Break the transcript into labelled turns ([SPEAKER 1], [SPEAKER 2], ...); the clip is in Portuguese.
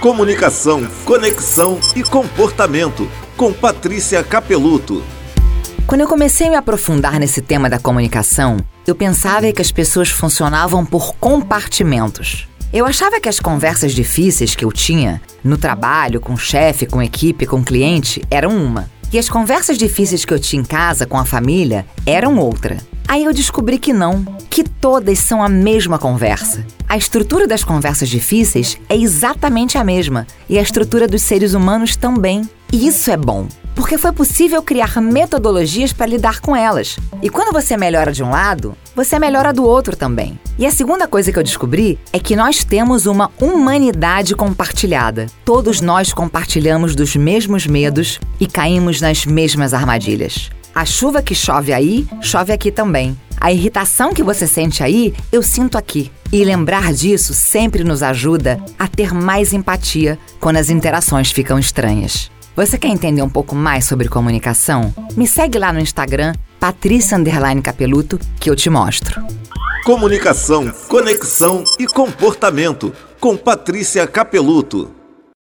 [SPEAKER 1] Comunicação, conexão e comportamento, com Patrícia Capeluto.
[SPEAKER 2] Quando eu comecei a me aprofundar nesse tema da comunicação, eu pensava que as pessoas funcionavam por compartimentos. Eu achava que as conversas difíceis que eu tinha, no trabalho, com chefe, com equipe, com cliente, eram uma. E as conversas difíceis que eu tinha em casa, com a família, eram outra. Aí eu descobri que não, que todas são a mesma conversa. A estrutura das conversas difíceis é exatamente a mesma, e a estrutura dos seres humanos também. E isso é bom, porque foi possível criar metodologias para lidar com elas. E quando você melhora de um lado, você melhora do outro também. E a segunda coisa que eu descobri é que nós temos uma humanidade compartilhada. Todos nós compartilhamos dos mesmos medos e caímos nas mesmas armadilhas. A chuva que chove aí, chove aqui também. A irritação que você sente aí, eu sinto aqui. E lembrar disso sempre nos ajuda a ter mais empatia quando as interações ficam estranhas. Você quer entender um pouco mais sobre comunicação? Me segue lá no Instagram, Patrícia Capeluto, que eu te mostro.
[SPEAKER 1] Comunicação, conexão e comportamento com Patrícia Capeluto.